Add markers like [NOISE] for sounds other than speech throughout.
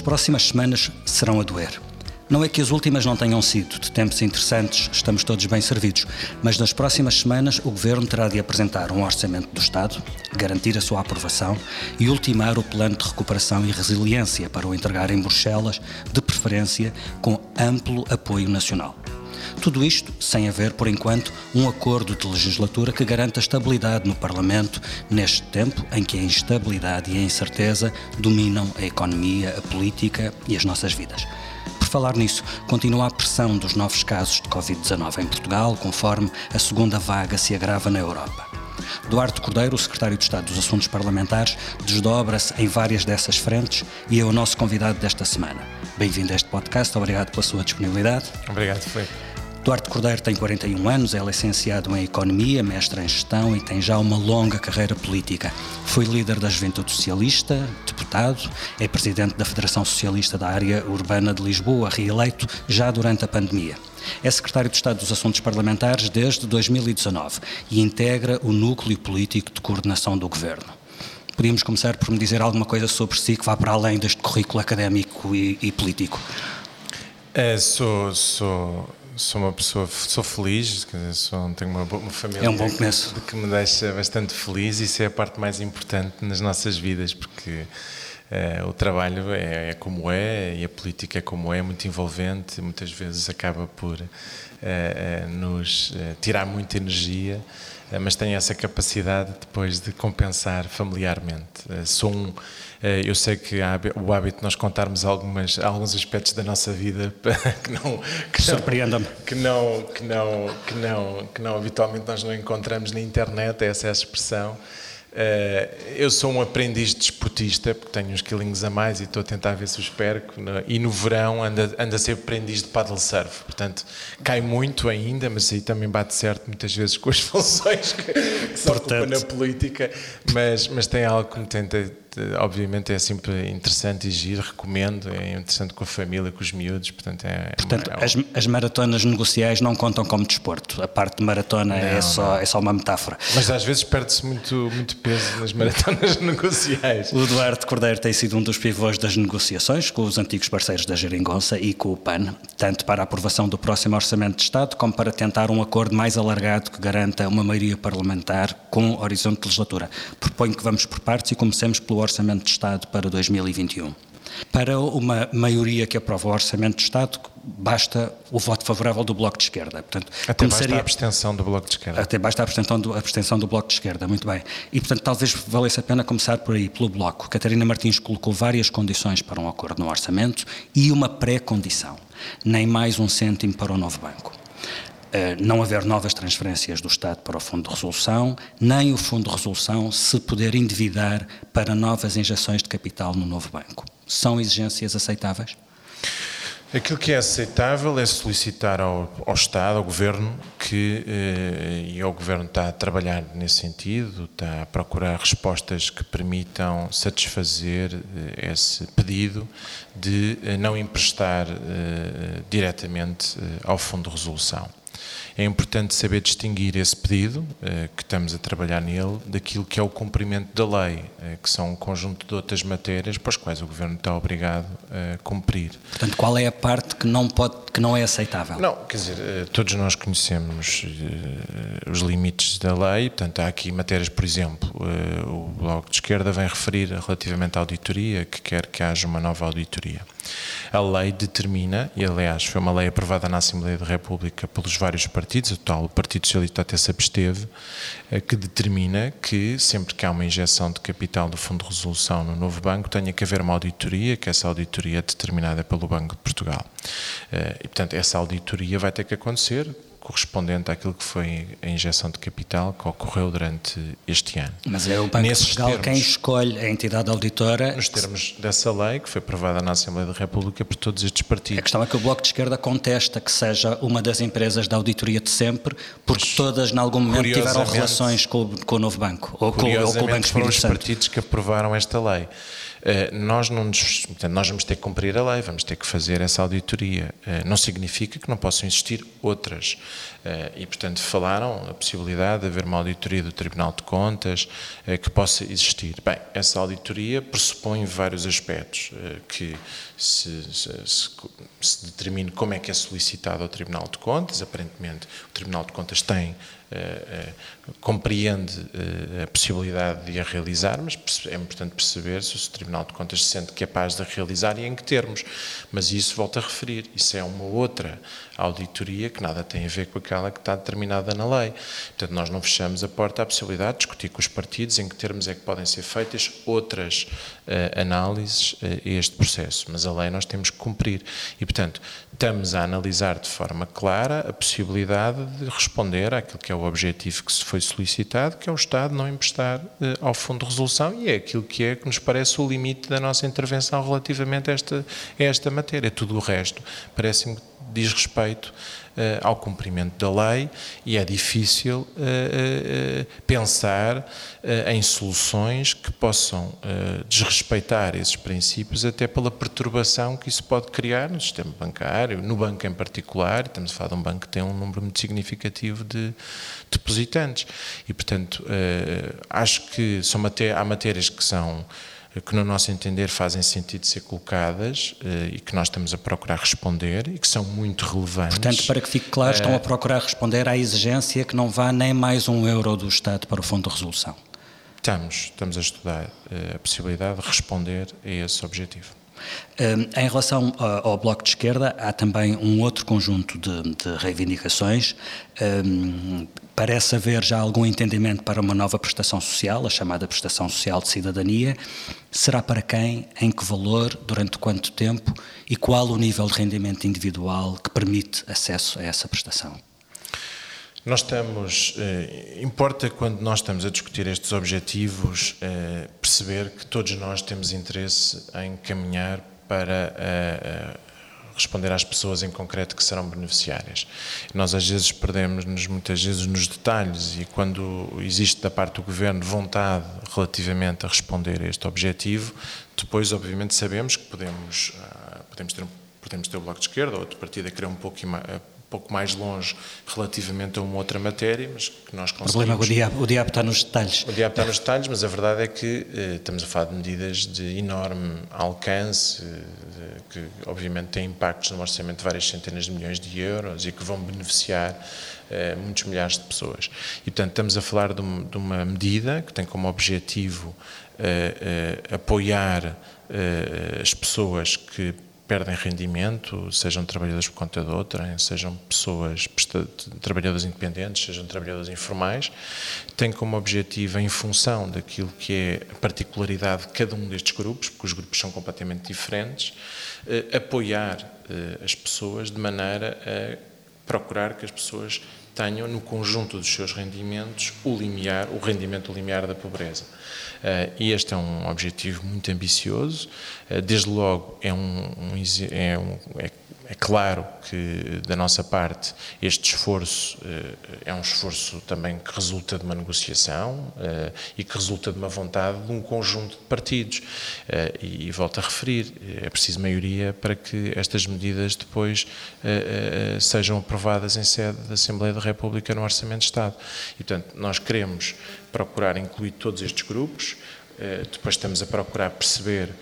As próximas semanas serão a doer. Não é que as últimas não tenham sido de tempos interessantes, estamos todos bem servidos, mas nas próximas semanas o Governo terá de apresentar um orçamento do Estado, garantir a sua aprovação e ultimar o plano de recuperação e resiliência para o entregar em Bruxelas, de preferência com amplo apoio nacional. Tudo isto sem haver, por enquanto, um acordo de legislatura que garanta estabilidade no Parlamento neste tempo em que a instabilidade e a incerteza dominam a economia, a política e as nossas vidas. Falar nisso, continua a pressão dos novos casos de Covid-19 em Portugal, conforme a segunda vaga se agrava na Europa. Duarte Cordeiro, o secretário de Estado dos Assuntos Parlamentares, desdobra-se em várias dessas frentes e é o nosso convidado desta semana. Bem-vindo a este podcast, obrigado pela sua disponibilidade. Obrigado, Felipe. Duarte Cordeiro tem 41 anos, é licenciado em Economia, mestre em Gestão e tem já uma longa carreira política. Foi líder da Juventude Socialista, deputado, é presidente da Federação Socialista da Área Urbana de Lisboa, reeleito já durante a pandemia. É secretário de Estado dos Assuntos Parlamentares desde 2019 e integra o núcleo político de coordenação do governo. Podíamos começar por me dizer alguma coisa sobre si que vá para além deste currículo académico e, e político. É, sou, sou sou uma pessoa, sou feliz, sou, tenho uma, uma família é um bom começo. Que, me deixa bastante feliz e isso é a parte mais importante nas nossas vidas, porque uh, o trabalho é, é, como é e a política é como é, é muito envolvente, muitas vezes acaba por uh, uh, nos tirar muita energia, mas tem essa capacidade depois de compensar familiarmente. sou um eh, eu sei que há o hábito de nós contarmos algumas, alguns aspectos da nossa vida [LAUGHS] que não que surpreendam que não que não que não que não habitualmente nós não encontramos na internet essa é a expressão eh, eu sou um aprendiz desportista, porque tenho uns quilinhos a mais e estou a tentar ver se os perco. E no verão ando, ando a ser aprendiz de paddle surf. Portanto, cai muito ainda, mas aí também bate certo muitas vezes com as [LAUGHS] funções que, que se Portanto... na política. Mas, mas tem algo que me tenta obviamente é sempre interessante e giro, recomendo, é interessante com a família, com os miúdos, portanto é... Portanto, é as, as, maratonas negociais não contam como desporto, a parte de maratona é não, é, só, é só uma metáfora. Mas às vezes perde-se muito, muito peso nas maratonas [LAUGHS] negociais. O Eduardo Cordeiro tem sido um dos pivôs das negociações com os antigos parceiros da Geringonça e com o PAN, tanto para a aprovação do próximo Orçamento de Estado como para tentar um acordo mais alargado que garanta uma maioria parlamentar com horizonte de legislatura. Proponho que vamos por partes e comecemos pelo Orçamento de Estado para 2021. Para uma maioria que aprova o Orçamento de Estado, basta o voto favorável do Bloco de Esquerda. Portanto, até começaria... basta a abstenção do Bloco de Esquerda. Até basta a abstenção do, a abstenção do Bloco de Esquerda, muito bem. E, portanto, talvez valesse a pena começar por aí, pelo Bloco. Catarina Martins colocou várias condições para um acordo no Orçamento e uma pré-condição. Nem mais um cêntimo para o novo banco. Eh, não haver novas transferências do Estado para o Fundo de Resolução, nem o Fundo de Resolução se poder endividar para novas injeções de capital no novo banco. São exigências aceitáveis? Aquilo que é aceitável é solicitar ao, ao Estado, ao Governo, que, eh, e o Governo está a trabalhar nesse sentido, está a procurar respostas que permitam satisfazer eh, esse pedido de não emprestar diretamente ao Fundo de Resolução. É importante saber distinguir esse pedido, eh, que estamos a trabalhar nele, daquilo que é o cumprimento da lei, eh, que são um conjunto de outras matérias para as quais o Governo está obrigado a cumprir. Portanto, qual é a parte que não, pode, que não é aceitável? Não, quer dizer, eh, todos nós conhecemos os limites da lei, portanto, há aqui matérias, por exemplo, o Bloco de Esquerda vem referir relativamente à auditoria, que quer que haja uma nova auditoria. A lei determina, e aliás foi uma lei aprovada na Assembleia da República pelos vários partidos, o tal Partido Socialista até se absteve, eh, que determina que sempre que há uma injeção de capital do Fundo de Resolução no novo banco, tenha que haver uma auditoria, que essa auditoria é determinada pelo Banco de Portugal. E, portanto, essa auditoria vai ter que acontecer, correspondente àquilo que foi a injeção de capital que ocorreu durante este ano. Mas é o Banco Nesses de Portugal termos, quem escolhe a entidade auditora? Nos termos dessa lei, que foi aprovada na Assembleia da República por todos estes partidos. A questão é que o Bloco de Esquerda contesta que seja uma das empresas da auditoria de sempre, porque Mas, todas, em algum momento, tiveram relações com, com o novo banco, ou com, ou com o Banco foram os partidos que aprovaram esta lei. Nós não nos, portanto, nós vamos ter que cumprir a lei, vamos ter que fazer essa auditoria. Não significa que não possam existir outras. E, portanto, falaram a possibilidade de haver uma auditoria do Tribunal de Contas que possa existir. Bem, essa auditoria pressupõe vários aspectos que se, se, se, determine como é que é solicitado ao Tribunal de Contas. Aparentemente, o Tribunal de Contas tem Uh, uh, compreende uh, a possibilidade de a realizar, mas é importante perceber se o Tribunal de Contas se sente capaz de a realizar e em que termos. Mas isso, volto a referir, isso é uma outra auditoria que nada tem a ver com aquela que está determinada na lei. Portanto, nós não fechamos a porta à possibilidade de discutir com os partidos em que termos é que podem ser feitas outras análises a este processo. Mas a lei nós temos que cumprir. E, portanto, estamos a analisar de forma clara a possibilidade de responder àquilo que é o objetivo que se foi solicitado, que é o Estado não emprestar eh, ao Fundo de Resolução, e é aquilo que é que nos parece o limite da nossa intervenção relativamente a esta, a esta matéria. Tudo o resto parece-me diz respeito uh, ao cumprimento da lei e é difícil uh, uh, pensar em soluções que possam desrespeitar esses princípios, até pela perturbação que isso pode criar no sistema bancário, no banco em particular. Estamos a falar de um banco que tem um número muito significativo de depositantes. E, portanto, acho que são maté há matérias que são que no nosso entender fazem sentido ser colocadas eh, e que nós estamos a procurar responder e que são muito relevantes. Portanto, para que fique claro, estão a eh, procurar responder à exigência que não vá nem mais um euro do Estado para o Fundo de Resolução. Estamos, estamos a estudar eh, a possibilidade de responder a esse objetivo. Em relação ao Bloco de Esquerda, há também um outro conjunto de, de reivindicações. Parece haver já algum entendimento para uma nova prestação social, a chamada Prestação Social de Cidadania. Será para quem, em que valor, durante quanto tempo e qual o nível de rendimento individual que permite acesso a essa prestação? Nós estamos, eh, importa quando nós estamos a discutir estes objetivos eh, perceber que todos nós temos interesse em caminhar para eh, responder às pessoas em concreto que serão beneficiárias. Nós às vezes perdemos-nos muitas vezes nos detalhes e quando existe da parte do Governo vontade relativamente a responder a este objetivo, depois obviamente sabemos que podemos, ah, podemos ter podemos ter o Bloco de Esquerda ou outro partido a querer um pouco pouco mais longe relativamente a uma outra matéria, mas que nós conseguimos... O problema é que o diabo, o diabo está nos detalhes. O diabo está nos detalhes, mas a verdade é que eh, estamos a falar de medidas de enorme alcance, eh, que obviamente têm impactos no orçamento de várias centenas de milhões de euros e que vão beneficiar eh, muitos milhares de pessoas. E, portanto, estamos a falar de, de uma medida que tem como objetivo eh, eh, apoiar as pessoas que perdem rendimento, sejam trabalhadores por conta de outra, sejam pessoas, trabalhadores independentes, sejam trabalhadores informais, tem como objetivo, em função daquilo que é a particularidade de cada um destes grupos, porque os grupos são completamente diferentes, eh, apoiar eh, as pessoas de maneira a procurar que as pessoas tenham no conjunto dos seus rendimentos o limiar, o rendimento limiar da pobreza. Uh, e este é um objetivo muito ambicioso. Uh, desde logo é um, um, é, um é, é, claro que da nossa parte este esforço uh, é um esforço também que resulta de uma negociação e que resulta de uma vontade de um conjunto de partidos. E, e volto a referir, é preciso maioria para que estas medidas depois sejam aprovadas em sede da Assembleia da República no Orçamento de Estado. E, portanto, nós queremos procurar incluir todos estes grupos, eh, depois estamos a procurar perceber eh,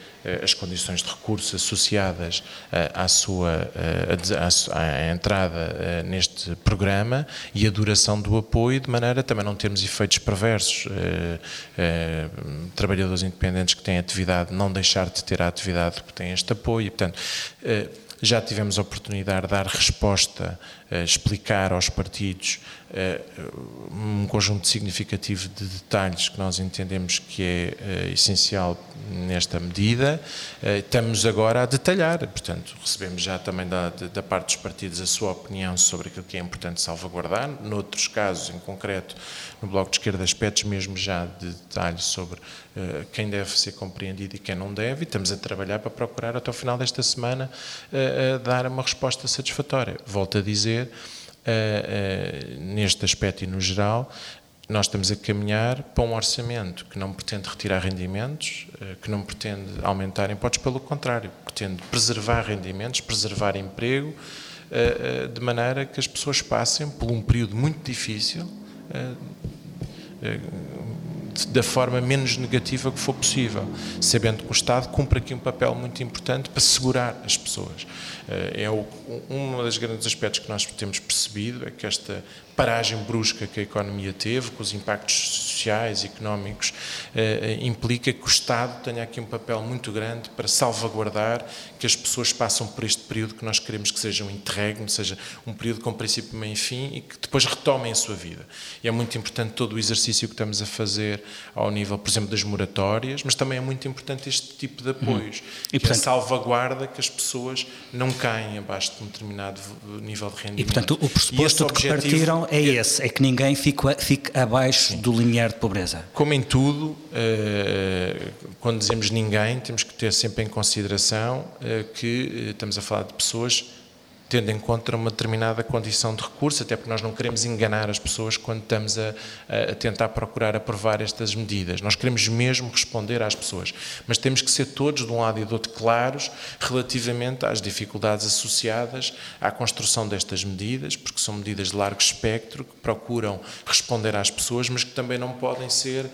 as condições de recurso associadas eh, à sua à entrada neste programa e a duração do apoio, de maneira a também não termos efeitos perversos. Trabalhadores independentes que têm atividade, não deixar de ter a atividade porque têm este apoio. Portanto, já tivemos a oportunidade de dar resposta, explicar aos partidos eh, um conjunto significativo de detalhes que nós entendemos que é eh, essencial nesta medida. Eh, estamos agora a detalhar, portanto, recebemos já também da, da parte dos partidos a sua opinião sobre aquilo que é importante salvaguardar. Noutros casos, em concreto, no Bloco de Esquerda, aspectos mesmo já de detalhes sobre quem deve ser compreendido e quem não deve, e estamos a trabalhar para procurar até o final desta semana dar uma resposta satisfatória. Volto a dizer, uh, neste aspecto e no geral, nós estamos a caminhar para um orçamento que não pretende retirar rendimentos, eh, que não pretende aumentar impostos, pelo contrário, pretende preservar rendimentos, preservar emprego, eh, eh, de maneira que as pessoas passem por um período muito difícil da forma menos negativa que for possível, sabendo que o Estado cumpre aqui um papel muito importante para segurar as pessoas. É um dos grandes aspectos que nós temos percebido é que esta paragem brusca que a economia teve, com os impactos sociais e económicos, eh, eh, implica que o Estado tenha aqui um papel muito grande para salvaguardar que as pessoas passam por este período que nós queremos que seja um interregno, seja um período com princípio, meio e fim e que depois retomem a sua vida. E é muito importante todo o exercício que estamos a fazer ao nível, por exemplo, das moratórias, mas também é muito importante este tipo de apoios, hum. e, que portanto, salvaguarda que as pessoas não caem abaixo de um determinado nível de rendimento. E, portanto, o pressuposto de que partiram é esse, é que ninguém fique, fique abaixo do limiar de pobreza. Como em tudo, eh, quando dizemos ninguém, temos que ter sempre em consideração eh, que eh, estamos a falar de pessoas tendo em conta uma determinada condição de recurso, até porque nós não queremos enganar as pessoas quando estamos a, a, tentar procurar aprovar estas medidas. Nós queremos mesmo responder às pessoas, mas temos que ser todos, de um lado e do outro, claros relativamente às dificuldades associadas à construção destas medidas, porque são medidas de largo espectro que procuram responder às pessoas, mas que também não podem ser,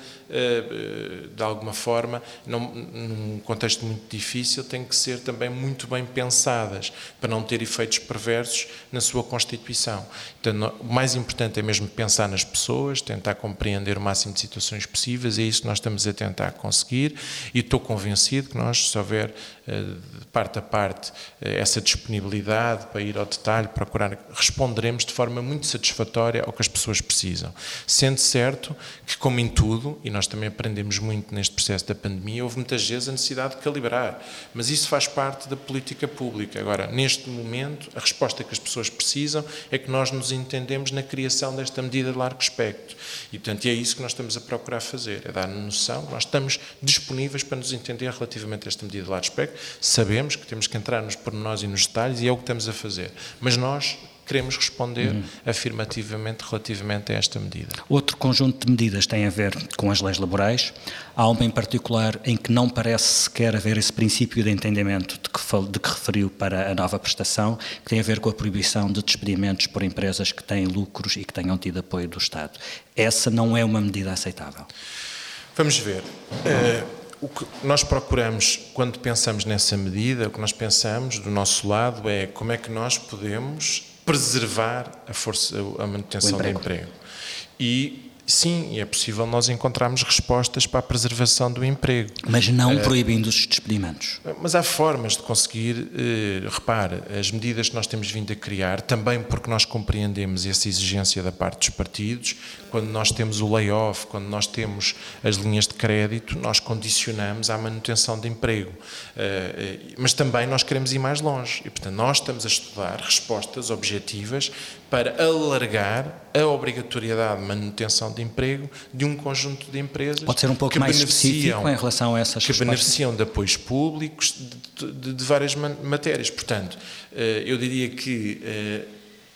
de alguma forma, num contexto muito difícil, têm que ser também muito bem pensadas, para não ter efeitos perversos na sua constituição. Então, o mais importante é mesmo pensar nas pessoas, tentar compreender o máximo de situações possíveis, é isso que nós estamos a tentar conseguir e estou convencido que nós, se houver eh, de parte a parte eh, essa disponibilidade para ir ao detalhe, procurar, responderemos de forma muito satisfatória ao que as pessoas precisam. Sendo certo que, como em tudo, e nós também aprendemos muito neste processo da pandemia, houve muitas vezes a necessidade de calibrar, mas isso faz parte da política pública. Agora, neste momento, a resposta que as pessoas precisam é que nós nos entendemos na criação desta medida de largo espectro. E, portanto, é isso que nós estamos a procurar fazer, é dar noção, nós estamos disponíveis para nos entender relativamente a esta medida de largo espectro, sabemos que temos que entrar nos pormenores e nos detalhes e é o que estamos a fazer. Mas nós queremos responder uhum. afirmativamente relativamente a esta medida. Outro conjunto de medidas tem a ver com as leis laborais. Há uma em particular em que não parece sequer haver esse princípio de entendimento de que, de que referiu para a nova prestação, que tem a ver com a proibição de despedimentos por empresas que têm lucros e que tenham tido apoio do Estado. Essa não é uma medida aceitável. Vamos ver. Uh, o que nós procuramos, quando pensamos nessa medida, o que nós pensamos do nosso lado é como é que nós podemos preservar a, força, a manutenção emprego. do emprego. E sim, é possível nós encontrarmos respostas para a preservação do emprego. Mas não uh, proibindo os despedimentos. Mas há formas de conseguir, uh, repare, as medidas que nós temos vindo a criar, também porque nós compreendemos essa exigência da parte dos partidos, quando nós temos o layoff, quando nós temos as linhas de crédito, nós condicionamos à manutenção de emprego. Uh, mas também nós queremos ir mais longe e, portanto, nós estamos a estudar respostas objetivas para alargar a obrigatoriedade de manutenção de emprego de um conjunto de empresas Pode ser um pouco mais específico em relação a essas que respostas? beneficiam de apoios públicos de, de, de várias matérias. Portanto, eh, eu diria que eh,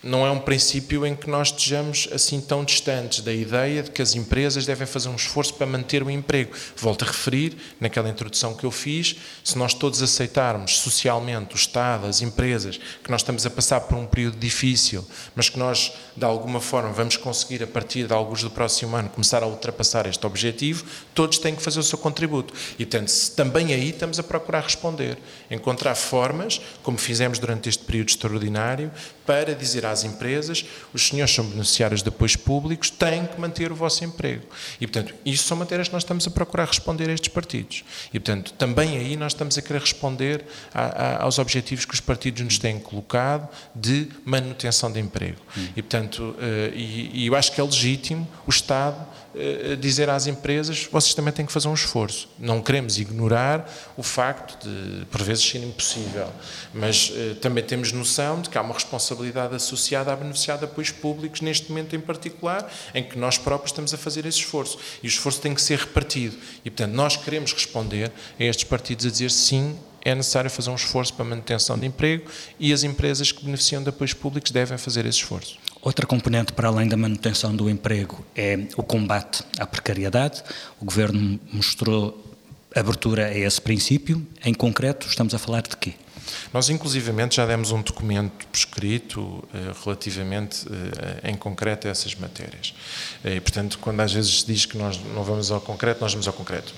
não é um princípio em que nós estejamos assim tão distantes da ideia de que as empresas devem fazer um esforço para manter o emprego. Volto a referir, naquela introdução que eu fiz, se nós todos aceitarmos socialmente, o Estado, as empresas, que nós estamos a passar por um período difícil, mas que nós, de alguma forma, vamos conseguir, a partir de alguns do próximo ano, começar a ultrapassar este objetivo, todos têm que fazer o seu contributo. E, portanto, também aí estamos a procurar responder, encontrar formas, como fizemos durante este período extraordinário, para dizer às empresas, os senhores são beneficiários de apoios públicos, têm que manter o vosso emprego. E, portanto, isso são matérias que nós estamos a procurar responder a estes partidos. E, portanto, também aí nós estamos a querer responder a, a, aos objetivos que os partidos nos têm colocado de manutenção de emprego. Hum. E, portanto, uh, e, e eu acho que é legítimo o Estado dizer às empresas, vocês também têm que fazer um esforço. Não queremos ignorar o facto de, por vezes, ser impossível, mas uh, também temos noção de que há uma responsabilidade associada a beneficiar de apoios públicos, neste momento em particular, em que nós próprios estamos a fazer esse esforço. E o esforço tem que ser repartido. E, portanto, nós queremos responder a estes partidos a dizer sim, é necessário fazer um esforço para a manutenção de emprego e as empresas que beneficiam de apoios públicos devem fazer esse esforço. Outra componente para além da manutenção do emprego é o combate à precariedade. O Governo mostrou abertura a esse princípio. Em concreto, estamos a falar de quê? Nós, inclusivamente, já demos um documento prescrito eh, relativamente, eh, em concreto, a essas matérias. Eh, e, portanto, quando às vezes se diz que nós não vamos ao concreto, nós vamos ao concreto.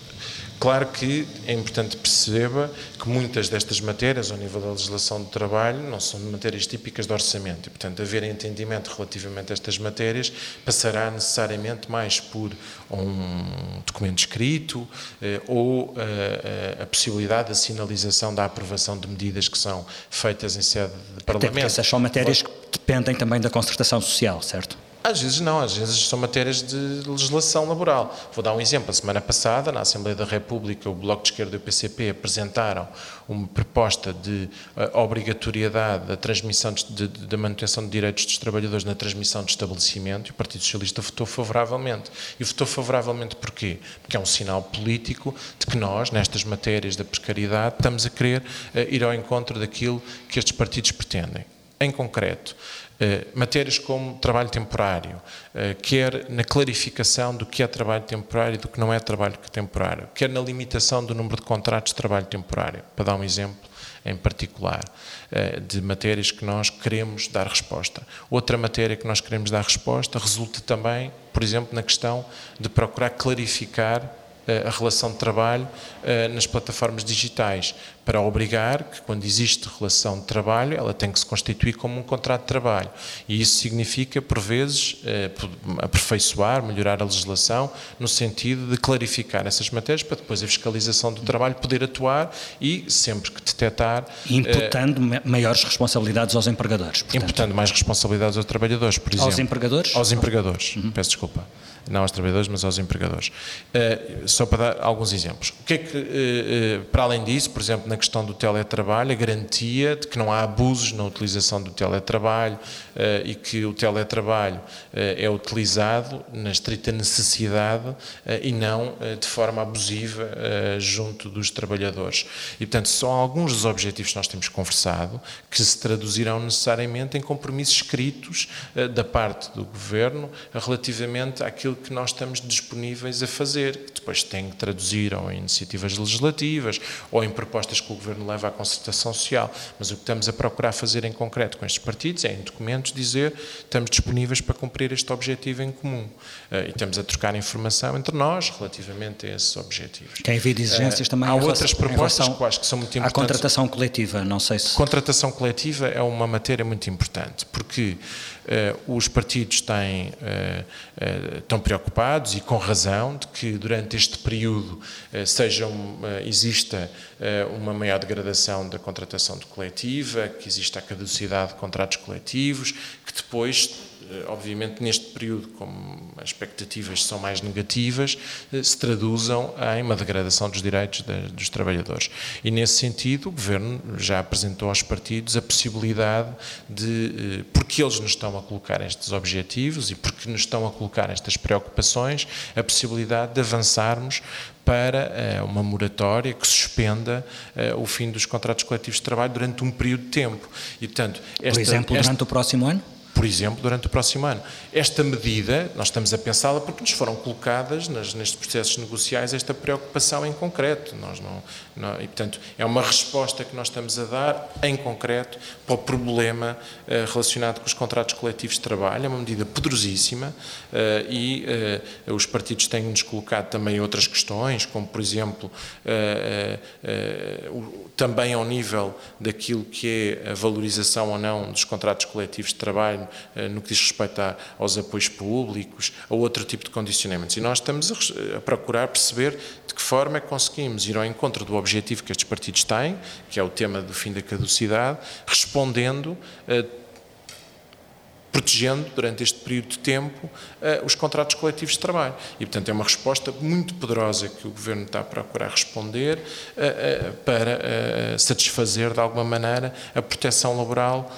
Claro que é importante perceba que muitas destas matérias, ao nível da legislação do trabalho, não são matérias típicas de orçamento e, portanto, haver entendimento relativamente a estas matérias passará necessariamente mais por um documento escrito eh, ou eh, a possibilidade da sinalização da aprovação de medidas que são feitas em sede de Parlamento. Até porque essas são matérias que dependem também da concertação social, certo? Às vezes não, às vezes são matérias de legislação laboral. Vou dar um exemplo. A semana passada, na Assembleia da República, o Bloco de Esquerda e o PCP apresentaram uma proposta de uh, obrigatoriedade da transmissão da manutenção de direitos dos trabalhadores na transmissão de estabelecimento e o Partido Socialista votou favoravelmente. E votou favoravelmente porquê? Porque é um sinal político de que nós, nestas matérias da precariedade, estamos a querer uh, ir ao encontro daquilo que estes partidos pretendem. Em concreto, eh, matérias como trabalho temporário, eh, quer na clarificação do que é trabalho temporário e do que não é trabalho temporário, quer na limitação do número de contratos de trabalho temporário, para dar um exemplo em particular, eh, de matérias que nós queremos dar resposta. Outra matéria que nós queremos dar resposta resulta também, por exemplo, na questão de procurar clarificar a relação de trabalho nas plataformas digitais, para obrigar que, quando existe relação de trabalho, ela tem que se constituir como um contrato de trabalho. E isso significa, por vezes, aperfeiçoar, melhorar a legislação, no sentido de clarificar essas matérias, para depois a fiscalização do trabalho poder atuar e, sempre que detectar. Imputando maiores responsabilidades aos empregadores. Portanto. Imputando mais responsabilidades aos trabalhadores, por exemplo. Aos empregadores? Aos empregadores, uhum. peço desculpa não aos trabalhadores, mas aos empregadores. Uh, só para dar alguns exemplos. O que é que, uh, uh, para além disso, por exemplo, na questão do teletrabalho, a garantia de que não há abusos na utilização do teletrabalho e que o teletrabalho é utilizado na estrita necessidade e não de forma abusiva junto dos trabalhadores. E, portanto, são alguns dos objetivos que nós temos conversado que se traduzirão necessariamente em compromissos escritos da parte do Governo relativamente àquilo que nós estamos disponíveis a fazer, que depois tem que traduzir ou em iniciativas legislativas ou em propostas que o Governo leva à concertação social. Mas o que estamos a procurar fazer em concreto com estes partidos é, em documentos, dizer estamos disponíveis para cumprir este objetivo em comum. Uh, e estamos a trocar informação entre nós relativamente a esses objetivos. Tem havido exigências uh, também Há outras propostas que acho que são muito importantes. A contratação coletiva, não sei se... Contratação coletiva é uma matéria muito importante, porque uh, os partidos têm, estão preocupados, e com razão, de que durante este período sejam, exista uma maior degradação da contratação de coletiva, que exista a caducidade de contratos coletivos, que depois obviamente neste período, como as expectativas são mais negativas, eh, se traduzam em uma degradação dos direitos dos trabalhadores. E nesse sentido, o Governo já apresentou aos partidos a possibilidade de, eh, porque eles nos estão a colocar estes objetivos e porque nos estão a colocar estas preocupações, a possibilidade de avançarmos para uma moratória que suspenda o fim dos contratos coletivos de trabalho durante um período de tempo. E, portanto, esta, Por exemplo, durante esta, o próximo ano? Por exemplo, durante o próximo ano. Esta medida, nós estamos a pensá-la porque nos foram colocadas nas, nestes processos negociais esta preocupação em concreto. Nós não, e, portanto, é uma resposta que nós estamos a dar em concreto para o problema uh, relacionado com os contratos coletivos de trabalho. É uma medida poderosíssima uh, e uh, os partidos têm-nos colocado também outras questões, como, por exemplo, também ao nível daquilo que é a valorização ou não dos contratos coletivos de trabalho eh, no que diz respeito aos apoios públicos, a outro tipo de condicionamentos. E nós estamos a, procurar perceber de que forma é que conseguimos ir ao encontro do objetivo que estes partidos têm, que é o tema do fim da caducidade, respondendo eh, protegendo durante este período de tempo uh, os contratos coletivos de trabalho. E, portanto, é uma resposta muito poderosa que o Governo está a procurar responder uh, para satisfazer, de alguma maneira, a proteção laboral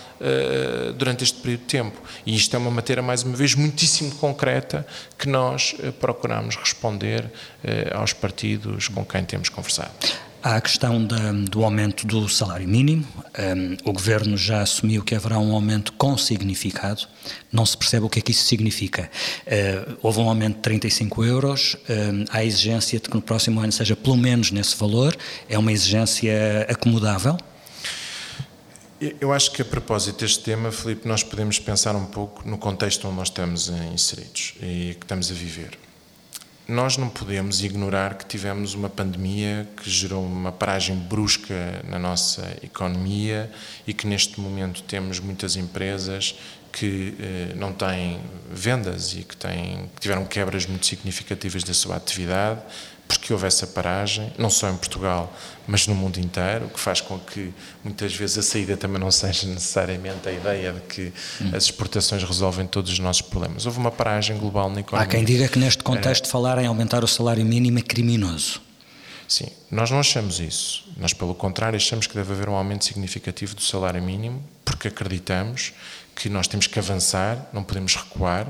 durante este período de tempo. E isto é uma matéria, mais uma vez, muitíssimo concreta que nós procuramos responder aos partidos com quem temos conversado. Há a questão da, do aumento do salário mínimo. Um, o Governo já assumiu que haverá um aumento com significado. Não se percebe o que é que isso significa. Uh, houve um aumento de 35 euros. Um, há a exigência de que no próximo ano seja pelo menos nesse valor. É uma exigência acomodável? Eu acho que a propósito deste tema, Filipe, nós podemos pensar um pouco no contexto onde nós estamos inseridos e que estamos a viver. Nós não podemos ignorar que tivemos uma pandemia que gerou uma paragem brusca na nossa economia e que neste momento temos muitas empresas que eh, não têm vendas e que, têm, que tiveram quebras muito significativas da sua atividade, porque houve essa paragem, não só em Portugal, mas no mundo inteiro, o que faz com que muitas vezes a saída também não [LAUGHS] seja necessariamente a ideia de que hum. as exportações resolvem todos os nossos problemas. Houve uma paragem global na economia. Há quem diga que neste contexto é, falar em aumentar o salário mínimo é criminoso. Sim, nós não achamos isso. Nós, pelo contrário, achamos que deve haver um aumento significativo do salário mínimo, porque acreditamos que nós temos que avançar, não podemos recuar,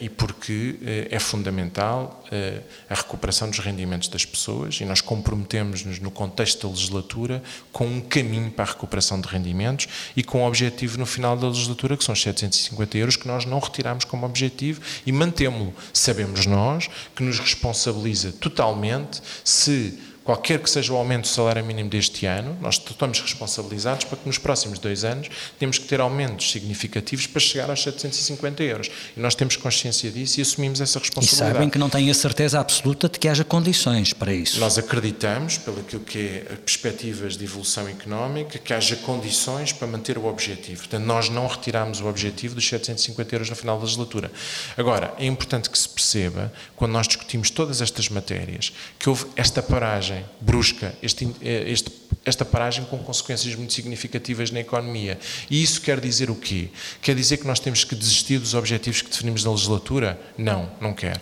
e porque eh, é fundamental eh, a recuperação dos rendimentos das pessoas e nós comprometemos-nos no contexto da legislatura com um caminho para a recuperação de rendimentos e com o um objetivo no final da legislatura que são os 750 euros que nós não retiramos como objetivo e mantemos-lo. Sabemos nós que nos responsabiliza totalmente se qualquer que seja o aumento do salário mínimo deste ano, nós estamos responsabilizados para que nos próximos dois anos temos que ter aumentos significativos para chegar aos 750 euros. E nós temos consciência disso e assumimos essa responsabilidade. E sabem que não têm a certeza absoluta de que haja condições para isso. Nós acreditamos, pelo que é perspectivas de evolução económica, que haja condições para manter o objetivo. Portanto, nós não retiramos o objetivo dos 750 euros no final da legislatura. Agora, é importante que se perceba, quando nós discutimos todas estas matérias, que houve esta paragem brusca, este, este, esta paragem com consequências muito significativas na economia. E isso quer dizer o quê? Quer dizer que nós temos que desistir dos objetivos que definimos na legislatura? Não, não quer.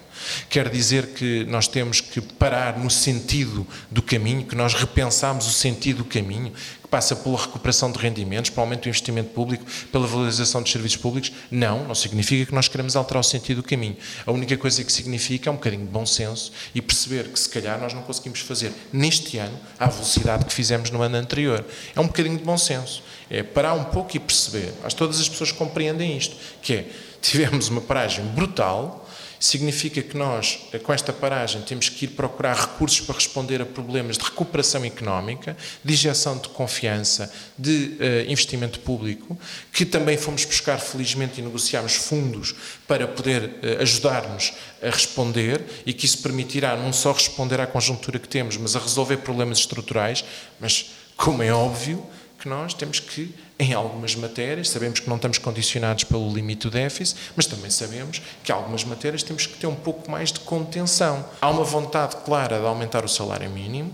Quer dizer que nós temos que parar no sentido do caminho, que nós repensamos o sentido do caminho, que passa pela recuperação de rendimentos, pelo aumento do investimento público, pela valorização dos serviços públicos? Não, não significa que nós queremos alterar o sentido do caminho. A única coisa que significa é um bocadinho de bom senso e perceber que se calhar nós não conseguimos fazer neste ano à velocidade que fizemos no ano anterior. É um bocadinho de bom senso. É parar um pouco e perceber. Mas todas as pessoas compreendem isto, que é, tivemos uma paragem brutal, Significa que nós, com esta paragem, temos que ir procurar recursos para responder a problemas de recuperação económica, de injeção de confiança, de uh, investimento público, que também fomos buscar, felizmente, e negociámos fundos para poder uh, ajudar-nos a responder e que isso permitirá não só responder à conjuntura que temos, mas a resolver problemas estruturais, mas, como é óbvio, que nós temos que, em algumas matérias, sabemos que não estamos condicionados pelo limite do déficit, mas também sabemos que, em algumas matérias, temos que ter um pouco mais de contenção. Há uma vontade clara de aumentar o salário mínimo,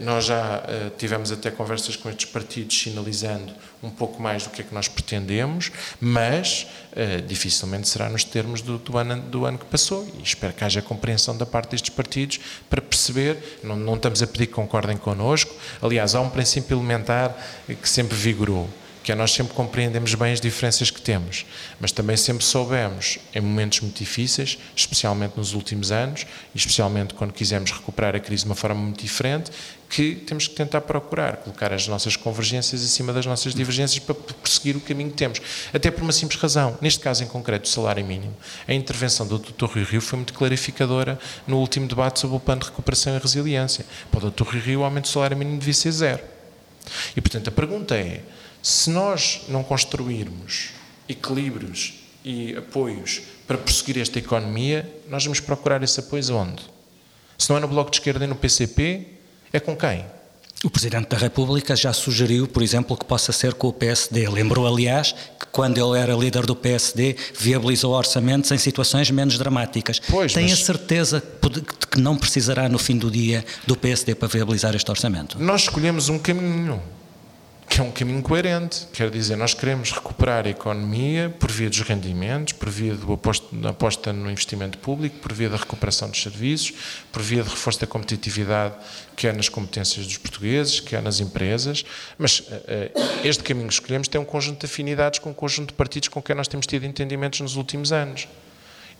nós já eh, tivemos até conversas com estes partidos sinalizando um pouco mais do que é que nós pretendemos, mas eh, dificilmente será nos termos do, do, ano, do ano que passou. E espero que haja compreensão da parte destes partidos para perceber, não, não estamos a pedir que concordem connosco, aliás, há um princípio elementar que sempre vigorou, que nós sempre compreendemos bem as diferenças que temos, mas também sempre soubemos, em momentos muito difíceis, especialmente nos últimos anos, e especialmente quando quisemos recuperar a crise de uma forma muito diferente, que temos que tentar procurar, colocar as nossas convergências acima das nossas divergências para perseguir o caminho que temos. Até por uma simples razão, neste caso em concreto, o salário mínimo. A intervenção do Dr. Rui Rio foi muito clarificadora no último debate sobre o plano de recuperação e resiliência. Para o Dr. Rui Rio, o aumento do salário mínimo devia ser zero. E, portanto, a pergunta é, se nós não construirmos equilíbrios e apoios para prosseguir esta economia, nós vamos procurar esse apoio onde? Se não é no Bloco de Esquerda e no PCP, é com quem? O Presidente da República já sugeriu, por exemplo, que possa ser com o PSD. Lembrou, aliás, que quando ele era líder do PSD, viabilizou orçamentos em situações menos dramáticas. Pois, Tem mas... a certeza de que não precisará, no fim do dia, do PSD para viabilizar este orçamento? Nós escolhemos um caminho que é um caminho coerente. Quer dizer, nós queremos recuperar a economia por via dos rendimentos, por via da aposta no investimento público, por via da recuperação dos serviços, por via de reforço da competitividade, quer nas competências dos portugueses, quer nas empresas. Mas eh, eh, este caminho que escolhemos tem um conjunto de afinidades com um conjunto de partidos com quem nós temos tido entendimentos nos últimos anos.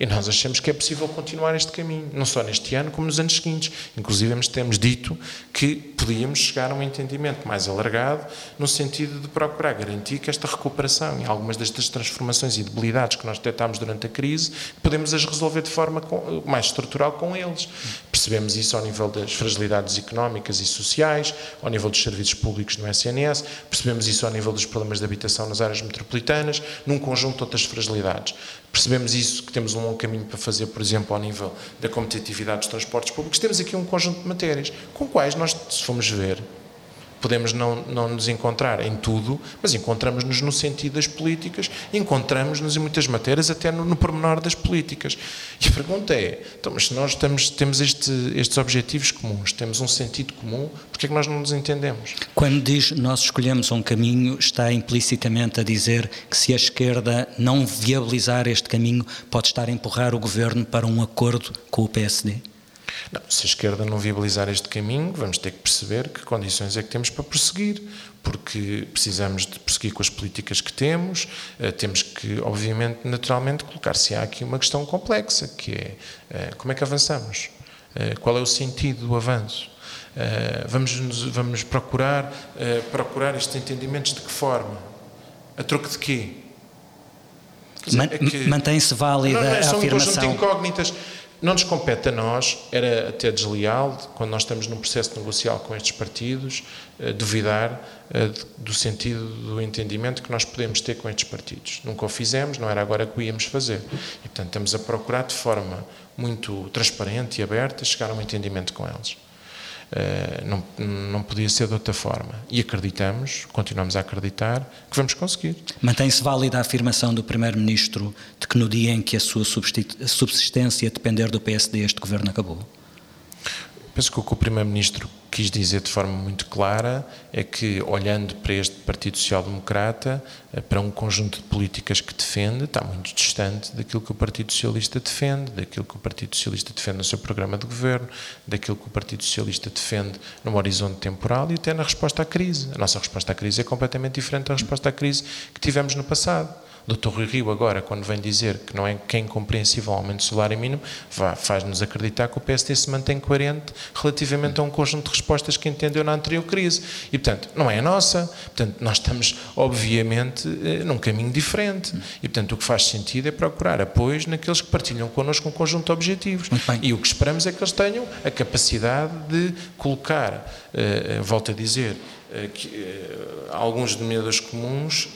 E nós achamos que é possível continuar este caminho, não só neste ano, como nos anos seguintes. Inclusive, temos dito que podíamos chegar a um entendimento mais alargado, no sentido de procurar garantir que esta recuperação e algumas destas transformações e debilidades que nós detectámos durante a crise, podemos as resolver de forma mais estrutural com eles. Percebemos isso ao nível das fragilidades económicas e sociais, ao nível dos serviços públicos no SNS, percebemos isso ao nível dos problemas de habitação nas áreas metropolitanas, num conjunto de outras fragilidades. Percebemos isso, que temos um longo caminho para fazer, por exemplo, ao nível da competitividade dos transportes públicos. Temos aqui um conjunto de matérias com quais nós, se formos ver, podemos não, não nos encontrar em tudo, mas encontramos-nos no sentido das políticas, encontramos-nos em muitas matérias, até no, no pormenor das políticas. E a pergunta é, então, mas se nós temos este, estes objetivos comuns, temos um sentido comum, porquê é que nós não nos entendemos? Quando diz nós escolhemos um caminho, está implicitamente a dizer que se a esquerda não viabilizar este caminho, pode estar a empurrar o governo para um acordo com o PSD? Não, se a esquerda não viabilizar este caminho, vamos ter que perceber que condições é que temos para prosseguir, porque precisamos de prosseguir com as políticas que temos, eh, temos que, obviamente, naturalmente, colocar-se há aqui uma questão complexa, que é eh, como é que avançamos? Eh, qual é o sentido do avanço? Vamos, vamos procurar, procurar estes entendimentos de que forma? A troco de quê? Dizer, é. Mantém-se válida não, não, é, a afirmação. São um conjunto de incógnitas. Não nos compete a nós, era até desleal, quando nós estamos num processo negocial com estes partidos, eh, duvidar eh, do sentido do entendimento que nós podemos ter com estes partidos. Nunca o fizemos, não era agora que o íamos fazer. E, portanto, estamos a procurar de forma muito transparente e aberta chegar a um entendimento com eles. Eh, não, não podia ser de outra forma. E acreditamos, continuamos a acreditar, que vamos conseguir. Mantém-se válida a afirmação do Primeiro-Ministro de que no dia em que a sua subsistência depender do PSD, este governo acabou? Penso que o que o Primeiro-Ministro quis dizer de forma muito clara é que, olhando para este Partido Social Democrata, eh, para um conjunto de políticas que defende, está muito distante daquilo que o Partido Socialista defende, daquilo que o Partido Socialista defende no seu programa de governo, daquilo que o Partido Socialista defende num horizonte temporal e até na resposta à crise. A nossa resposta à crise é completamente diferente da resposta à crise que tivemos no passado. Dr. Rui Rio, agora, quando vem dizer que não é que é incompreensível o aumento do salário mínimo, faz-nos acreditar que o PSD se mantém coerente relativamente a um conjunto de respostas que entendeu na anterior crise. E, portanto, não é a nossa. Portanto, nós estamos, obviamente, eh, num caminho diferente. E, portanto, o que faz sentido é procurar apoios naqueles que partilham connosco um conjunto de objetivos. E o que esperamos é que eles tenham a capacidade de colocar, uh, volto a dizer, que alguns denominadores comuns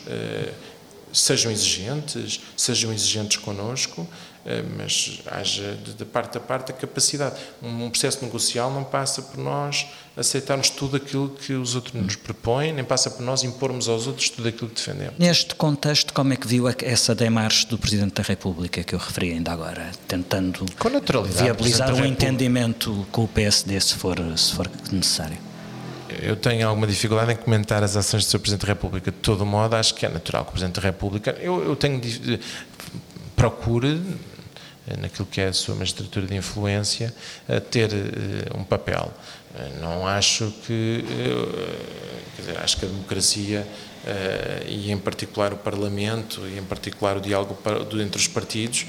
sejam exigentes, sejam exigentes connosco, eh, mas haja de parte a parte a capacidade. Um processo negocial não passa por nós aceitarmos tudo aquilo que os outros nos propõem, nem passa por nós impormos aos outros tudo aquilo que defendemos. Neste contexto, como é que viu essa demarche do Presidente da República que eu referi ainda agora, tentando viabilizar um entendimento com o PSD se for, se for necessário? Eu tenho alguma dificuldade em comentar as ações do Sr. Presidente da República. De todo modo, acho que é natural que o Presidente da República. Eu, eu tenho. procure, eh, naquilo que é a sua magistratura de influência, ter eh, um papel. Eh, não acho que. Quer dizer, acho que a democracia. e em particular o Parlamento e em particular o diálogo entre os partidos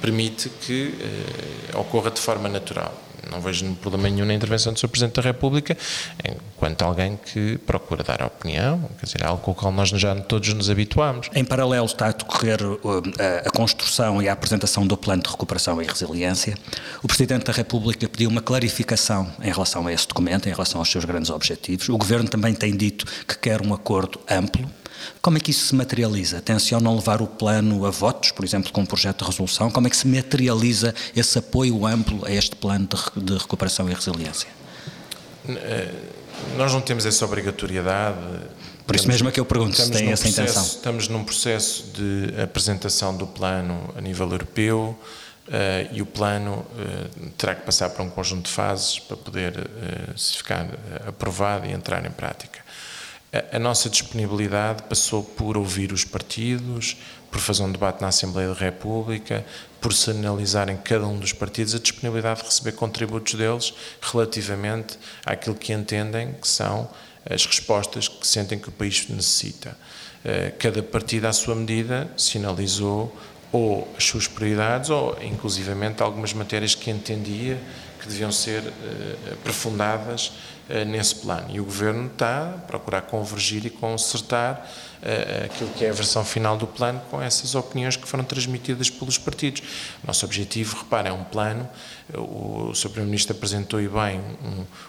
permite que ocorra de forma natural não vejo problema nenhum na intervenção do Sr. Presidente da República, enquanto alguém que procura dar a opinião, quer dizer, algo com o qual nós já todos nos habituamos. Em paralelo está a decorrer uh, a construção e a apresentação do Plano de Recuperação e Resiliência. O Presidente da República pediu uma clarificação em relação a esse documento, em relação aos seus grandes objetivos. O Governo também tem dito que quer um acordo amplo como é que isso se materializa? Tencionam levar o plano a votos, por exemplo, com um projeto de resolução? Como é que se materializa esse apoio amplo a este plano de, de recuperação e resiliência? Eh, nós não temos essa obrigatoriedade. Por isso mesmo é que eu pergunto se tem essa processo, intenção. Estamos num processo de apresentação do plano a nível europeu uh, e o plano uh, terá que passar por um conjunto de fases para poder uh, se ficar aprovado e entrar em prática a, nossa disponibilidade passou por ouvir os partidos, por fazer um debate na Assembleia da República, por se analisar em cada um dos partidos a disponibilidade de receber contributos deles relativamente àquilo que entendem que são as respostas que sentem que o país necessita. Eh, cada partido, à sua medida, sinalizou ou as suas prioridades ou inclusivamente algumas matérias que entendia que deviam ser uh, aprofundadas uh, nesse plano. E o Governo está a procurar convergir e consertar uh, aquilo que é a versão final do plano com essas opiniões que foram transmitidas pelos partidos. Nosso objetivo, repara, é um plano, o Sr. Primeiro-Ministro apresentou e bem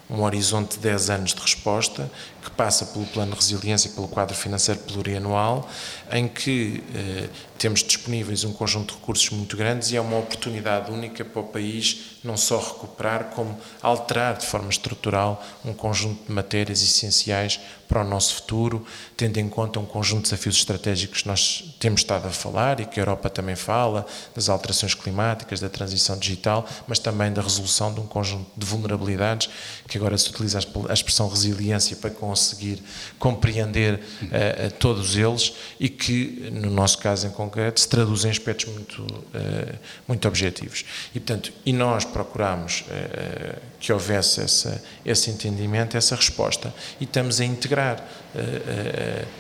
um, um, horizonte de 10 anos de resposta, que passa pelo plano de resiliência e pelo quadro financeiro plurianual, em que eh, temos disponíveis um conjunto de recursos muito grandes e é uma oportunidade única para o país não só recuperar, como alterar de forma estrutural um conjunto de matérias essenciais para o nosso futuro, tendo em conta um conjunto de desafios estratégicos que nós temos estado a falar e que a Europa também fala, das alterações climáticas, da transição digital, mas também da resolução de um conjunto de vulnerabilidades, que agora se utiliza a expressão resiliência para conseguir compreender uh, todos eles e que, no nosso caso em concreto, se traduzem em aspectos muito, uh, muito objetivos. E, portanto, e nós procuramos uh, que houvesse essa, esse entendimento, essa resposta, e estamos a integrar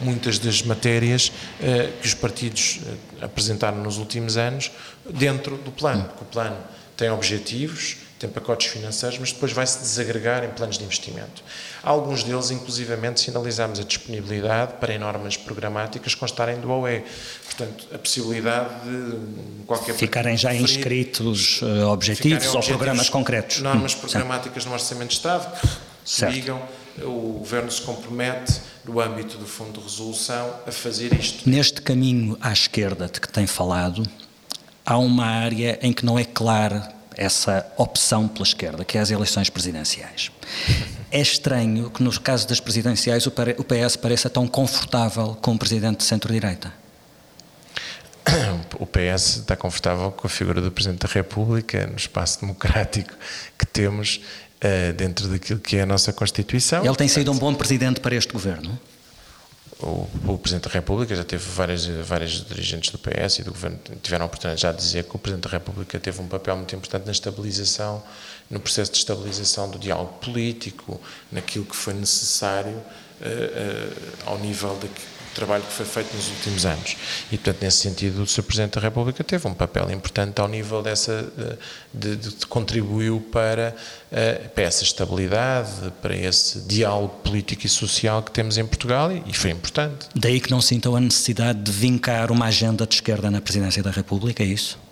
muitas das matérias que os partidos apresentaram nos últimos anos dentro do plano, porque o plano tem objetivos, tem pacotes financeiros, mas depois vai se desagregar em planos de investimento. Alguns deles, inclusivamente, sinalizamos a disponibilidade para em normas programáticas constarem do OE. Portanto, a possibilidade de qualquer Ficarem já inscritos uh, objetivos ou programas concretos. Normas hum, programáticas no Orçamento de Estado que certo. digam o Governo se compromete, no âmbito do Fundo de Resolução, a fazer isto. Neste caminho à esquerda de que tem falado, há uma área em que não é clara essa opção pela esquerda, que é as eleições presidenciais. É estranho que, no caso das presidenciais, o PS pareça tão confortável com o presidente de centro-direita. [COUGHS] O PS está confortável com a figura do Presidente da República, no espaço democrático que temos uh, dentro daquilo que é a nossa Constituição. Ele tem sido um bom presidente para este governo? O, o, Presidente da República já teve várias, várias dirigentes do PS e do Governo tiveram a oportunidade já de dizer que o Presidente da República teve um papel muito importante na estabilização, no processo de estabilização do diálogo político, naquilo que foi necessário uh, uh, ao nível de, trabalho que foi feito nos últimos anos. E, portanto, nesse sentido, o Sr. Presidente da República teve um papel importante ao nível dessa. de, de, de contribuiu para, uh, para essa estabilidade, para esse diálogo político e social que temos em Portugal e, e foi importante. Daí que não sintam a necessidade de vincar uma agenda de esquerda na Presidência da República, é isso?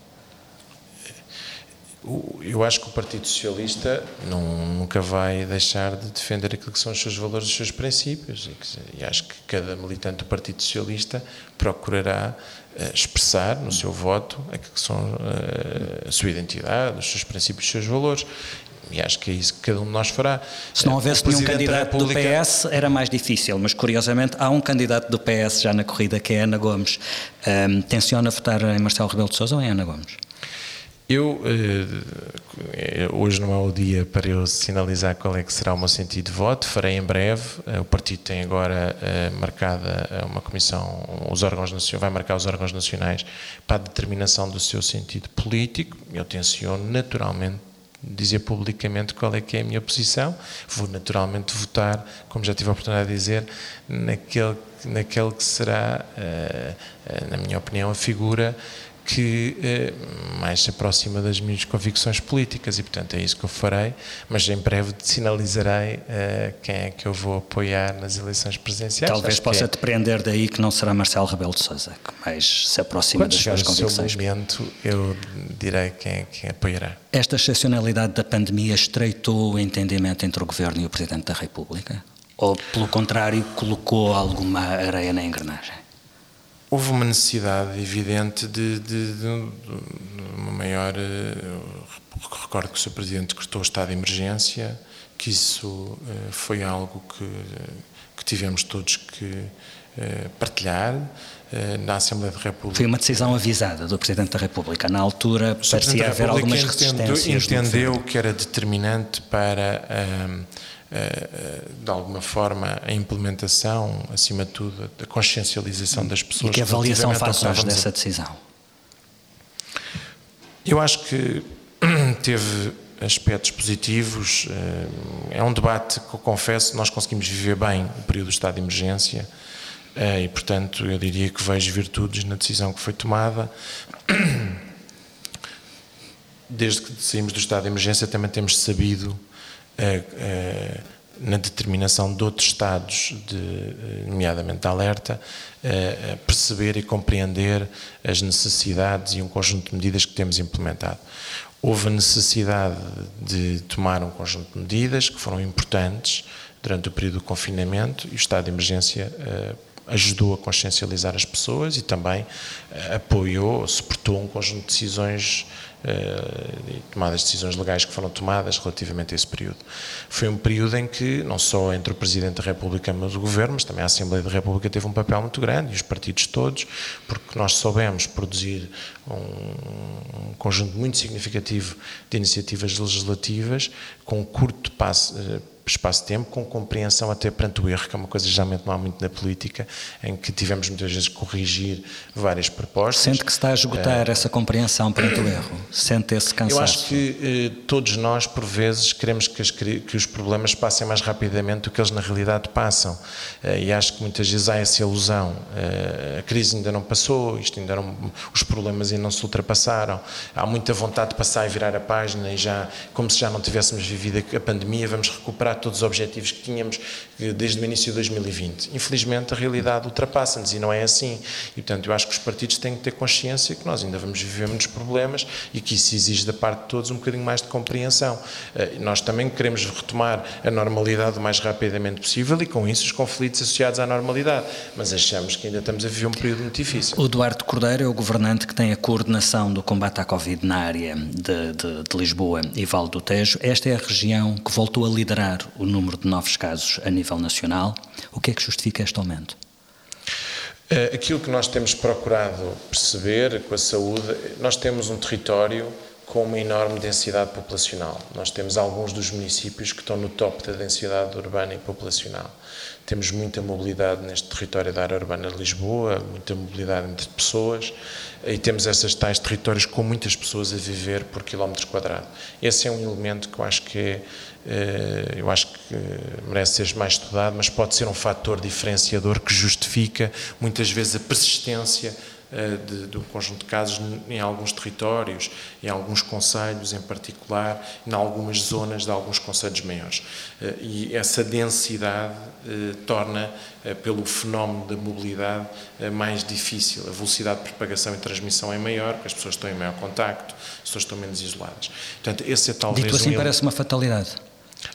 Eu acho que o Partido Socialista não, nunca vai deixar de defender aquilo que são os seus valores, os seus princípios. E, e acho que cada militante do Partido Socialista procurará uh, expressar no seu voto aquilo que são uh, a sua identidade, os seus princípios, os seus valores. E acho que é isso que cada um de nós fará. Se não houvesse nenhum candidato do PS, era mais difícil, mas curiosamente há um candidato do PS já na corrida, que é Ana Gomes. Um, tenciona votar em Marcelo Rebelo de Sousa ou em Ana Gomes? Eu, eh, hoje não é o dia para eu sinalizar qual é que será o meu sentido de voto, farei em breve. Eh, o partido tem agora eh, marcada uma comissão, os órgãos vai marcar os órgãos nacionais para a determinação do seu sentido político. Eu tenciono naturalmente dizer publicamente qual é que é a minha posição. Vou naturalmente votar, como já tive a oportunidade de dizer, naquele, naquele que será, na minha opinião, a figura que eh, mais se aproxima das minhas convicções políticas e, portanto, é isso que eu farei, mas em breve sinalizarei eh, quem é que eu vou apoiar nas eleições presidenciais. Talvez possa é... depreender daí que não será Marcelo Rebelo de Sousa, que mais se aproxima Quando das suas convicções. Quando momento, eu direi quem é que apoiará. Esta excepcionalidade da pandemia estreitou o entendimento entre o Governo e o Presidente da República? Ou, pelo contrário, colocou alguma areia na engrenagem? Houve uma necessidade evidente de, de, de, uma maior. Eh, recordo que o Sr. Presidente decretou o estado de emergência, que isso eh, foi algo que, que tivemos todos que eh, partilhar na Assembleia da República. Foi uma decisão avisada do Presidente da República. Na altura parecia haver algumas resistências. Entendeu que era determinante para eh, de alguma forma, a implementação, acima de tudo, da consciencialização das pessoas. E que avaliação faz hoje dessa decisão? Eu acho que [CLEARS THROAT] teve aspectos positivos. Eh, é um debate que, eu confesso, nós conseguimos viver bem o período do estado de emergência. e, portanto, eu diria que vejo virtudes na decisão que foi tomada. [CLEARS THROAT] Desde que saímos do estado de emergência, também temos sabido na determinação de outros estados, de, eh, nomeadamente de alerta, eh, perceber e compreender as necessidades e um conjunto de medidas que temos implementado. Houve a necessidade de tomar um conjunto de medidas que foram importantes durante o período do confinamento e o estado de emergência eh, ajudou a consciencializar as pessoas e também apoiou, suportou um conjunto de decisões eh, e tomadas decisões legais que foram tomadas relativamente a esse período. Foi um período em que, não só entre o Presidente da República e o Governo, mas também a Assembleia da República teve um papel muito grande, e os partidos todos, porque nós soubemos produzir um, um conjunto muito significativo de iniciativas legislativas com curto passo eh, espaço de tempo, com compreensão até perante o erro, que é uma coisa que geralmente não há muito na política, em que tivemos muitas vezes que corrigir várias propostas. Sente que se está a esgotar uh, essa compreensão perante o erro? Sente esse cansaço? Eu acho que uh, todos nós, por vezes, queremos que, as, que, os problemas passem mais rapidamente do que eles na realidade passam. Uh, e acho que muitas vezes há essa ilusão. a crise ainda não passou, isto ainda não, os problemas ainda não se ultrapassaram. Há muita vontade de passar e virar a página e já, como se já não tivéssemos vivido a pandemia, vamos recuperar todos os objetivos que tínhamos desde o início de 2020. Infelizmente, a realidade ultrapassa-nos e não é assim. E, portanto, eu acho que os partidos têm que ter consciência que nós ainda vamos viver muitos problemas e que isso exige da parte de todos um bocadinho mais de compreensão. Eh, nós também queremos retomar a normalidade o mais rapidamente possível e, com isso, os conflitos associados à normalidade. Mas achamos que ainda estamos a viver um período muito difícil. O Duarte Cordeiro é o governante que tem a coordenação do combate à Covid na área de, de, de Lisboa e Vale do Tejo. Esta é a região que voltou a liderar o número de novos casos a nível nacional. O que é que justifica este aumento? Eh, aquilo que nós temos procurado perceber com a saúde, nós temos um território com uma enorme densidade populacional. Nós temos alguns dos municípios que estão no top da densidade urbana e populacional. Temos muita mobilidade neste território da área urbana de Lisboa, muita mobilidade entre pessoas e temos esses tais territórios com muitas pessoas a viver por quilómetro quadrado. Esse é um elemento que eu acho que é, eh, eu acho que merece ser mais estudado, mas pode ser um fator diferenciador que justifica muitas vezes a persistência de, de, um conjunto de casos em alguns territórios, em alguns conselhos em particular, em algumas zonas de alguns conselhos maiores. Eh, e essa densidade eh, torna, pelo fenómeno da mobilidade, mais difícil. A velocidade de propagação e transmissão é maior, porque as pessoas estão em maior contacto, as pessoas estão menos isoladas. Portanto, esse é talvez. Dito assim, um parece uma fatalidade.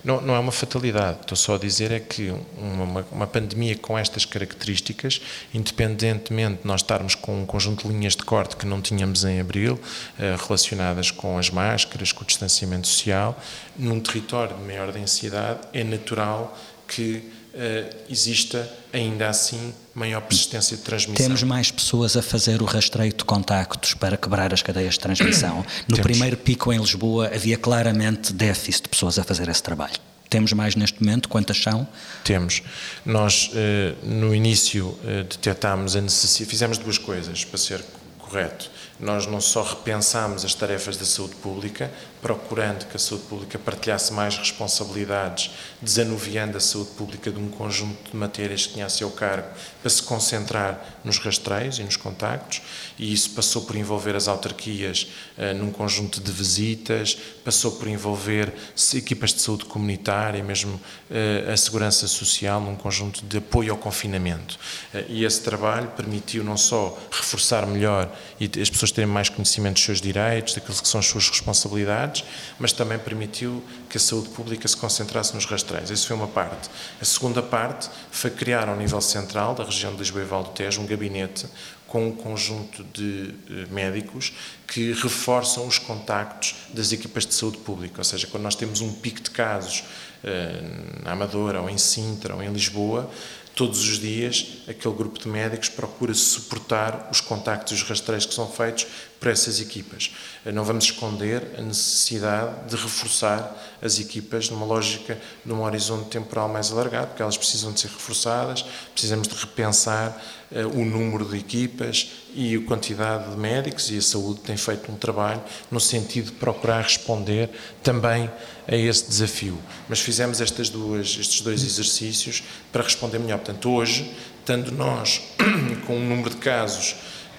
Não, não é uma fatalidade, estou só a dizer é que uma, uma, pandemia com estas características, independentemente de nós estarmos com um conjunto de linhas de corte que não tínhamos em abril, eh, relacionadas com as máscaras, com o distanciamento social, num território de maior densidade, é natural que uh, exista ainda assim maior persistência de transmissão. Temos mais pessoas a fazer o rastreio de contactos para quebrar as cadeias de transmissão. [COUGHS] No Temos. primeiro pico em Lisboa havia claramente déficit de pessoas a fazer esse trabalho. Temos mais neste momento? Quantas são? Temos. Nós, eh, no início, eh, detectámos a necessidade, fizemos duas coisas para ser correto. Nós não só repensámos as tarefas da saúde pública, procurando que a saúde pública partilhasse mais responsabilidades, desanuviando a saúde pública de um conjunto de matérias que tinha a seu cargo, para se concentrar nos rastreios e nos contactos, e isso passou por envolver as autarquias uh, num conjunto de visitas, passou por envolver equipas de saúde comunitária, mesmo uh, a segurança social, num conjunto de apoio ao confinamento. Uh, e esse trabalho permitiu não só reforçar melhor e as pessoas terem mais conhecimento dos seus direitos, daquilo que são as suas responsabilidades, mas também permitiu que a saúde pública se concentrasse nos rastreios. Isso foi uma parte. A segunda parte foi criar ao nível central da região de Lisboa e Val do Tejo um gabinete com um conjunto de eh, médicos que reforçam os contactos das equipas de saúde pública, ou seja, quando nós temos um pico de casos eh, na Amadora ou em Sintra ou em Lisboa, todos os dias aquele grupo de médicos procura suportar os contactos e os rastreios que são feitos por essas equipas. Não vamos esconder a necessidade de reforçar as equipas numa lógica de um horizonte temporal mais alargado, porque elas precisam de ser reforçadas, precisamos de repensar uh, o número de equipas e a quantidade de médicos e a saúde tem feito um trabalho no sentido de procurar responder também a esse desafio. Mas fizemos estas duas, estes dois exercícios para responder melhor, Portanto, hoje, estando nós [CLEARS THROAT] com um número de casos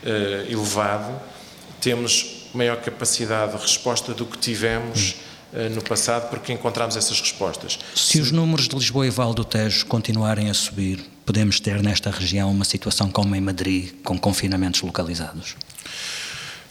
uh, elevado, temos maior capacidade de resposta do que tivemos uh, no passado, porque encontramos essas respostas. Se os números de Lisboa e Val do Tejo continuarem a subir, podemos ter nesta região uma situação como em Madrid, com confinamentos localizados?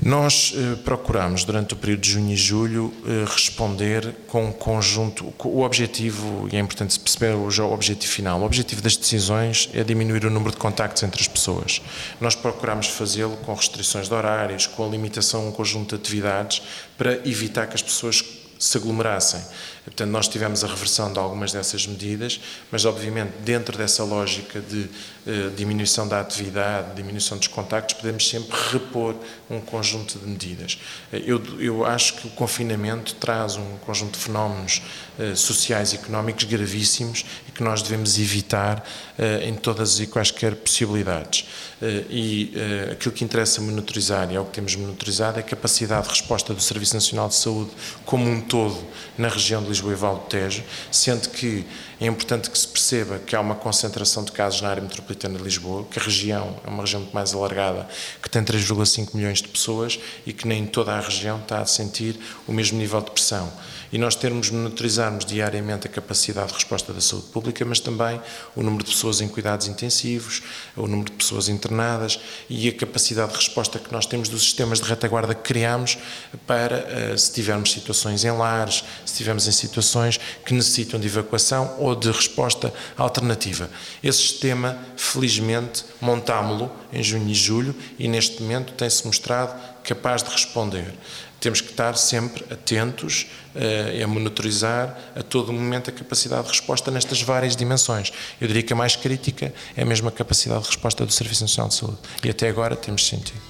Nós eh, procuramos, durante o período de junho e julho, eh, responder com um conjunto. O objetivo, e é importante se perceber o objetivo final, o objetivo das decisões é diminuir o número de contactos entre as pessoas. Nós procuramos fazê-lo com restrições de horários, com a limitação a um conjunto de atividades, para evitar que as pessoas se aglomerassem. Portanto, nós tivemos a reversão de algumas dessas medidas, mas obviamente dentro dessa lógica de eh, diminuição da atividade, diminuição dos contactos, podemos sempre repor um conjunto de medidas. Eh, eu, eu acho que o confinamento traz um conjunto de fenómenos eh, sociais e económicos gravíssimos e que nós devemos evitar eh, em todas e quaisquer possibilidades. Eh, e eh, aquilo que interessa monitorizar, e é o que temos monitorizado, é a capacidade de resposta do Serviço Nacional de Saúde como um todo na região Lisboa e Val do Tejo, sendo que é importante que se perceba que há uma concentração de casos na área metropolitana de Lisboa, que a região é uma região muito mais alargada, que tem 3,5 milhões de pessoas e que nem toda a região está a sentir o mesmo nível de pressão. E nós termos, monitorizarmos diariamente a capacidade de resposta da saúde pública, mas também o número de pessoas em cuidados intensivos, o número de pessoas internadas e a capacidade de resposta que nós temos dos sistemas de retaguarda que criamos para, eh, se tivermos situações em lares, se tivermos em situações que necessitam de evacuação ou de resposta alternativa. Esse sistema, felizmente, montámo-lo em junho e julho e neste momento tem-se mostrado capaz de responder. Temos que estar sempre atentos uh, a monitorizar a todo momento a capacidade de resposta nestas várias dimensões. Eu diria que a mais crítica é mesmo a capacidade de resposta do Serviço Nacional de Saúde. E até agora temos sentido.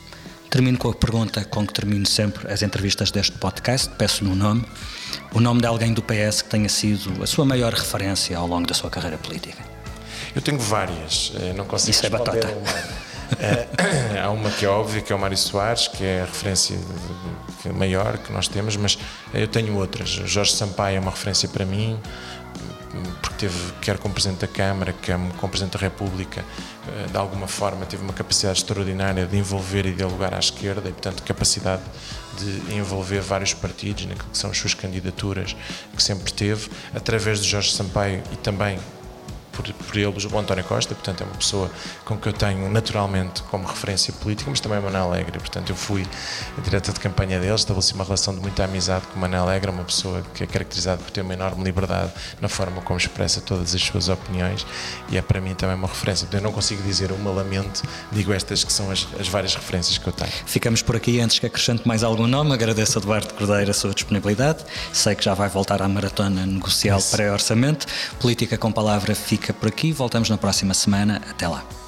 Termino com a pergunta com que termino sempre as entrevistas deste podcast. Peço-lhe um nome. O nome de alguém do PS que tenha sido a sua maior referência ao longo da sua carreira política. Eu tenho várias. Eu não consigo Isso é batata. Uma. É, há uma que é óbvia, que é o Mário Soares, que é a referência maior que nós temos, mas eu tenho outras. O Jorge Sampaio é uma referência para mim, porque teve, quer como Presidente da Câmara, quer como Presidente da República, eh, de alguma forma teve uma capacidade extraordinária de envolver e dialogar à esquerda e, portanto, capacidade de envolver vários partidos naquilo que são as suas candidaturas, que sempre teve, através de Jorge Sampaio e também por, por ele o António Costa, portanto é uma pessoa com que eu tenho naturalmente como referência política, mas também é Manuel Alegre, portanto eu fui diretor de campanha dele, estabeleci uma relação de muita amizade com Manuel Alegre, uma pessoa que é caracterizada por ter uma enorme liberdade na forma como expressa todas as suas opiniões e é para mim também uma referência. Eu não consigo dizer uma lamento, digo estas que são as, as várias referências que eu tenho. Ficamos por aqui antes que acrescente mais algum nome. Agradeço a Eduardo Cordeiro a sua disponibilidade. Sei que já vai voltar à maratona negocial pré-orçamento. Política com palavra fica por aqui. Voltamos na próxima semana. Até lá.